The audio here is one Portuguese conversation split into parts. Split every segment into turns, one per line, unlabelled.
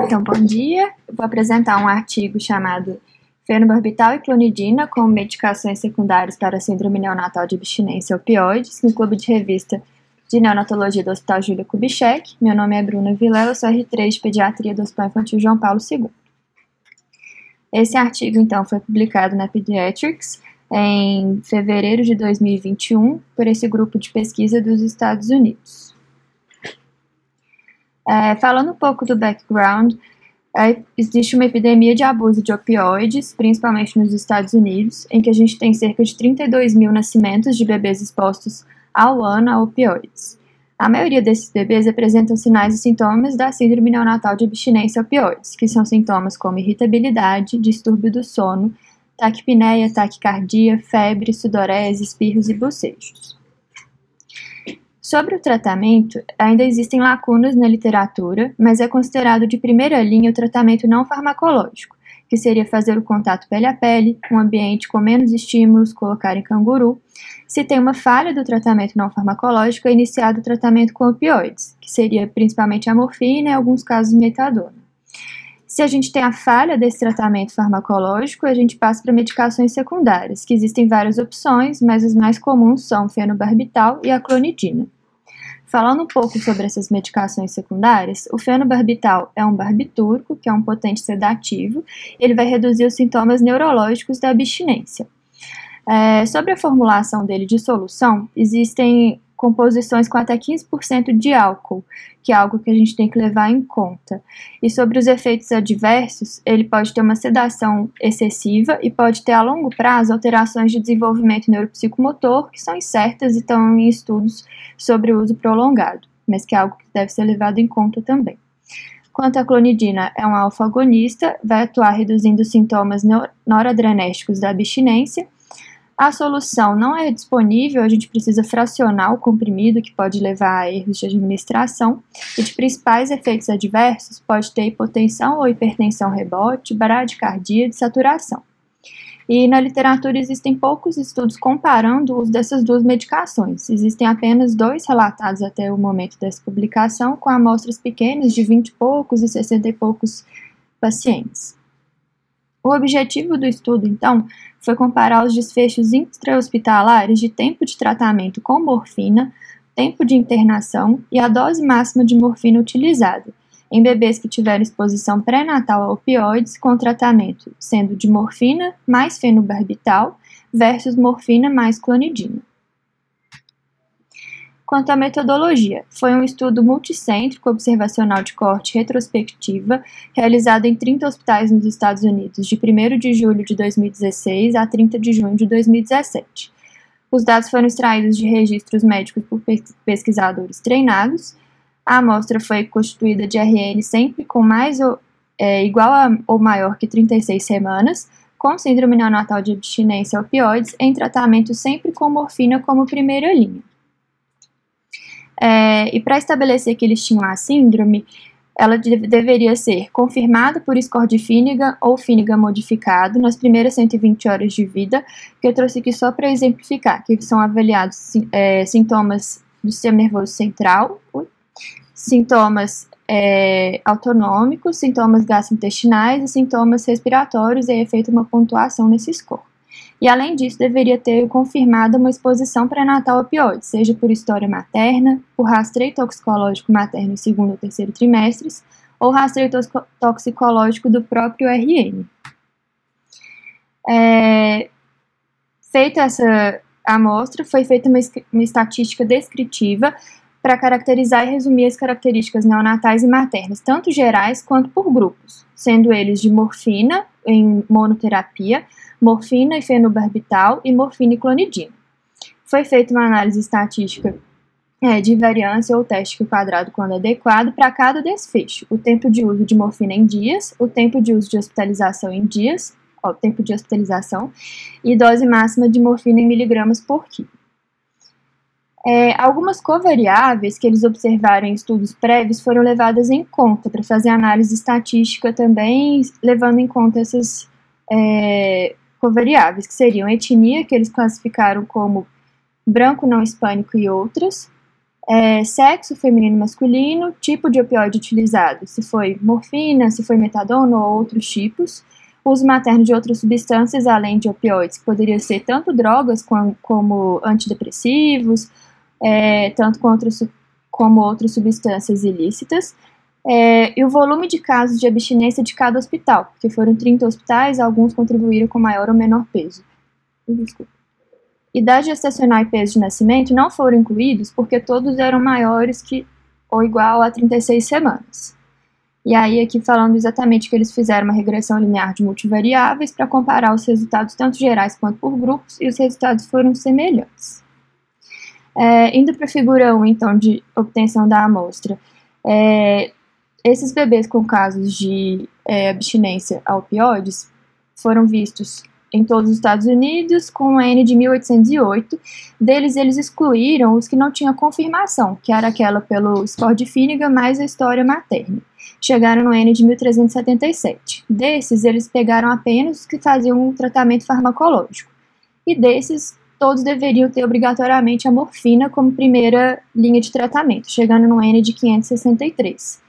Então, bom dia. Vou apresentar um artigo chamado Fenobarbital e clonidina como medicações secundárias para síndrome neonatal de abstinência opioides, no Clube de Revista de Neonatologia do Hospital Júlia Kubitschek. Meu nome é Bruna Vilela, sou R3 de Pediatria do Hospital Infantil João Paulo II. Esse artigo, então, foi publicado na Pediatrics em fevereiro de 2021 por esse grupo de pesquisa dos Estados Unidos. É, falando um pouco do background, é, existe uma epidemia de abuso de opioides, principalmente nos Estados Unidos, em que a gente tem cerca de 32 mil nascimentos de bebês expostos ao ano a opioides. A maioria desses bebês apresentam sinais e sintomas da síndrome neonatal de abstinência a opioides, que são sintomas como irritabilidade, distúrbio do sono, taquipneia, taquicardia, febre, sudorese, espirros e bocejos. Sobre o tratamento, ainda existem lacunas na literatura, mas é considerado de primeira linha o tratamento não farmacológico, que seria fazer o contato pele a pele, um ambiente com menos estímulos, colocar em canguru. Se tem uma falha do tratamento não farmacológico, é iniciado o tratamento com opioides, que seria principalmente a morfina e, em alguns casos, metadona. Se a gente tem a falha desse tratamento farmacológico, a gente passa para medicações secundárias, que existem várias opções, mas as mais comuns são o fenobarbital e a clonidina. Falando um pouco sobre essas medicações secundárias, o fenobarbital é um barbitúrico, que é um potente sedativo, ele vai reduzir os sintomas neurológicos da abstinência. É, sobre a formulação dele de solução, existem composições com até 15% de álcool, que é algo que a gente tem que levar em conta. E sobre os efeitos adversos, ele pode ter uma sedação excessiva e pode ter a longo prazo alterações de desenvolvimento neuropsicomotor que são incertas e estão em estudos sobre o uso prolongado, mas que é algo que deve ser levado em conta também. Quanto à clonidina, é um alfa-agonista, vai atuar reduzindo os sintomas noradrenérgicos da abstinência a solução não é disponível, a gente precisa fracionar o comprimido, que pode levar a erros de administração. E de principais efeitos adversos pode ter hipotensão ou hipertensão rebote, bradicardia e saturação. E na literatura existem poucos estudos comparando o uso dessas duas medicações. Existem apenas dois relatados até o momento dessa publicação, com amostras pequenas de 20 e poucos e 60 e poucos pacientes. O objetivo do estudo, então, foi comparar os desfechos intra-hospitalares de tempo de tratamento com morfina, tempo de internação e a dose máxima de morfina utilizada, em bebês que tiveram exposição pré-natal a opioides com tratamento sendo de morfina mais fenobarbital versus morfina mais clonidina. Quanto à metodologia, foi um estudo multicêntrico observacional de corte retrospectiva realizado em 30 hospitais nos Estados Unidos de 1 de julho de 2016 a 30 de junho de 2017. Os dados foram extraídos de registros médicos por pesquisadores treinados. A amostra foi constituída de RN sempre com mais ou, é, igual a, ou maior que 36 semanas, com síndrome neonatal de abstinência opioides, em tratamento sempre com morfina como primeira linha. É, e para estabelecer que eles tinham a síndrome, ela de deveria ser confirmada por score de Finnegan ou Finnegan modificado nas primeiras 120 horas de vida, que eu trouxe aqui só para exemplificar, que são avaliados é, sintomas do sistema nervoso central, sintomas é, autonômicos, sintomas gastrointestinais e sintomas respiratórios, e é feita uma pontuação nesse score. E além disso, deveria ter confirmado uma exposição pré-natal a opioides, seja por história materna, por rastreio toxicológico materno em segundo ou terceiro trimestres, ou rastreio toxicológico do próprio RN. É, feita essa amostra, foi feita uma, uma estatística descritiva para caracterizar e resumir as características neonatais e maternas, tanto gerais quanto por grupos, sendo eles de morfina em monoterapia, morfina e fenobarbital e morfina e clonidina. Foi feita uma análise estatística é, de variância ou teste quadrado quando adequado para cada desfecho, o tempo de uso de morfina em dias, o tempo de uso de hospitalização em dias, ó, o tempo de hospitalização, e dose máxima de morfina em miligramas por quilo. É, algumas covariáveis que eles observaram em estudos prévios foram levadas em conta para fazer análise estatística também, levando em conta essas é, covariáveis, que seriam etnia, que eles classificaram como branco não hispânico e outras, é, sexo feminino e masculino, tipo de opioide utilizado, se foi morfina, se foi metadona ou outros tipos, uso materno de outras substâncias além de opioides, que poderiam ser tanto drogas como antidepressivos, é, tanto como outras substâncias ilícitas, é, e o volume de casos de abstinência de cada hospital, porque foram 30 hospitais, alguns contribuíram com maior ou menor peso. Desculpa. Idade gestacional e peso de nascimento não foram incluídos porque todos eram maiores que ou igual a 36 semanas. E aí, aqui falando exatamente que eles fizeram uma regressão linear de multivariáveis para comparar os resultados tanto gerais quanto por grupos, e os resultados foram semelhantes. É, indo para a figura 1, então, de obtenção da amostra, é, esses bebês com casos de é, abstinência a opioides foram vistos em todos os Estados Unidos, com a N de 1808. Deles, eles excluíram os que não tinham confirmação, que era aquela pelo score de Finnegan mais a história materna. Chegaram no N de 1377. Desses, eles pegaram apenas os que faziam um tratamento farmacológico. E desses, todos deveriam ter obrigatoriamente a morfina como primeira linha de tratamento, chegando no N de 563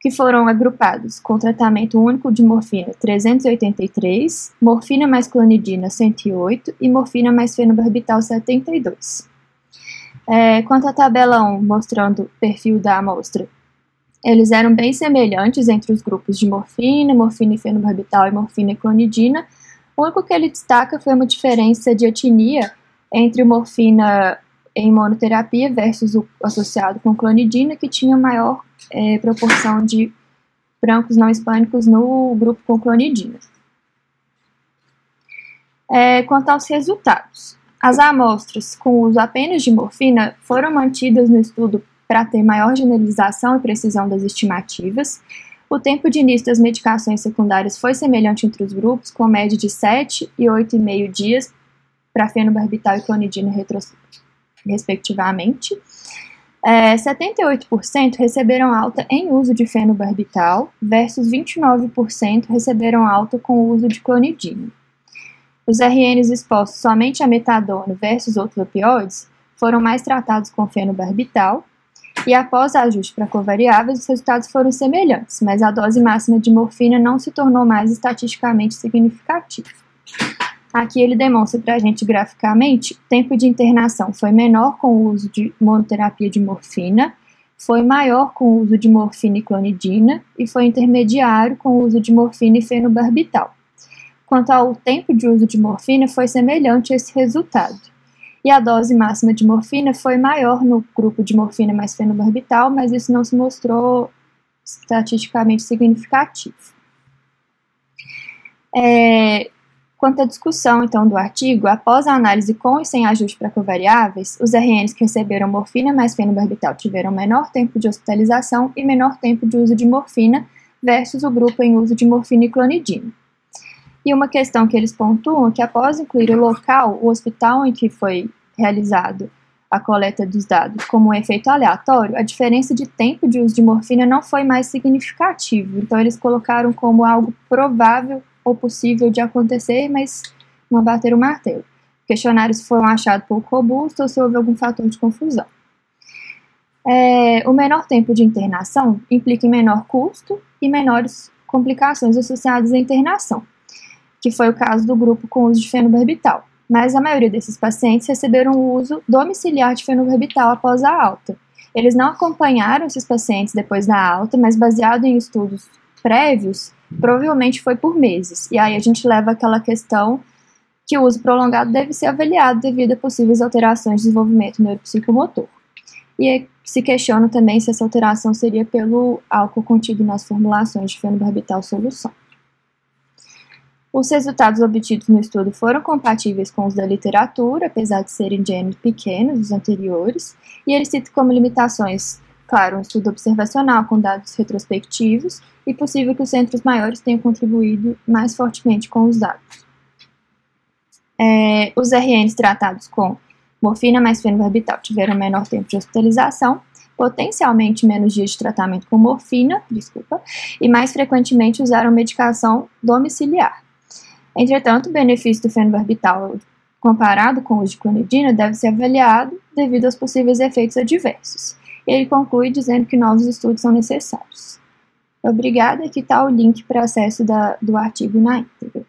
que foram agrupados com tratamento único de morfina 383, morfina mais clonidina 108 e morfina mais fenobarbital 72. É, quanto à tabela 1, mostrando o perfil da amostra, eles eram bem semelhantes entre os grupos de morfina, morfina e fenobarbital e morfina e clonidina. O único que ele destaca foi uma diferença de etnia entre morfina em monoterapia versus o associado com clonidina, que tinha maior é, proporção de brancos não hispânicos no grupo com clonidina. É, quanto aos resultados, as amostras com uso apenas de morfina foram mantidas no estudo para ter maior generalização e precisão das estimativas. O tempo de início das medicações secundárias foi semelhante entre os grupos, com média de 7 e 8,5 dias para fenobarbital e clonidina respectivamente. É, 78% receberam alta em uso de fenobarbital versus 29% receberam alta com o uso de clonidina. Os RNs expostos somente a metadona versus outros opioides foram mais tratados com fenobarbital e após ajuste para covariáveis, os resultados foram semelhantes, mas a dose máxima de morfina não se tornou mais estatisticamente significativa. Aqui ele demonstra para a gente graficamente o tempo de internação foi menor com o uso de monoterapia de morfina, foi maior com o uso de morfina e clonidina e foi intermediário com o uso de morfina e fenobarbital. Quanto ao tempo de uso de morfina, foi semelhante a esse resultado. E a dose máxima de morfina foi maior no grupo de morfina mais fenobarbital, mas isso não se mostrou estatisticamente significativo. É, Quanto à discussão, então, do artigo, após a análise com e sem ajuste para covariáveis, os RNs que receberam morfina mais fenobarbital tiveram menor tempo de hospitalização e menor tempo de uso de morfina versus o grupo em uso de morfina e clonidina. E uma questão que eles pontuam é que após incluir o local, o hospital em que foi realizado a coleta dos dados como um efeito aleatório, a diferença de tempo de uso de morfina não foi mais significativa. Então eles colocaram como algo provável ou possível de acontecer, mas não bater o martelo. Questionários foram achados pouco robustos ou se houve algum fator de confusão. É, o menor tempo de internação implica em menor custo e menores complicações associadas à internação, que foi o caso do grupo com uso de fenobarbital. Mas a maioria desses pacientes receberam o uso domiciliar de fenobarbital após a alta. Eles não acompanharam esses pacientes depois da alta, mas baseado em estudos prévios, provavelmente foi por meses. E aí a gente leva aquela questão que o uso prolongado deve ser avaliado devido a possíveis alterações de desenvolvimento neuropsicomotor. E se questiona também se essa alteração seria pelo álcool contido nas formulações de fenobarbital solução. Os resultados obtidos no estudo foram compatíveis com os da literatura, apesar de serem de pequenos, dos anteriores, e eles citam como limitações Claro, um estudo observacional com dados retrospectivos e possível que os centros maiores tenham contribuído mais fortemente com os dados. É, os RNs tratados com morfina mais fenobarbital tiveram menor tempo de hospitalização, potencialmente menos dias de tratamento com morfina, desculpa, e mais frequentemente usaram medicação domiciliar. Entretanto, o benefício do fenobarbital comparado com o de clonidina deve ser avaliado devido aos possíveis efeitos adversos. Ele conclui dizendo que novos estudos são necessários. Obrigada, aqui está o link para acesso da, do artigo na íntegra.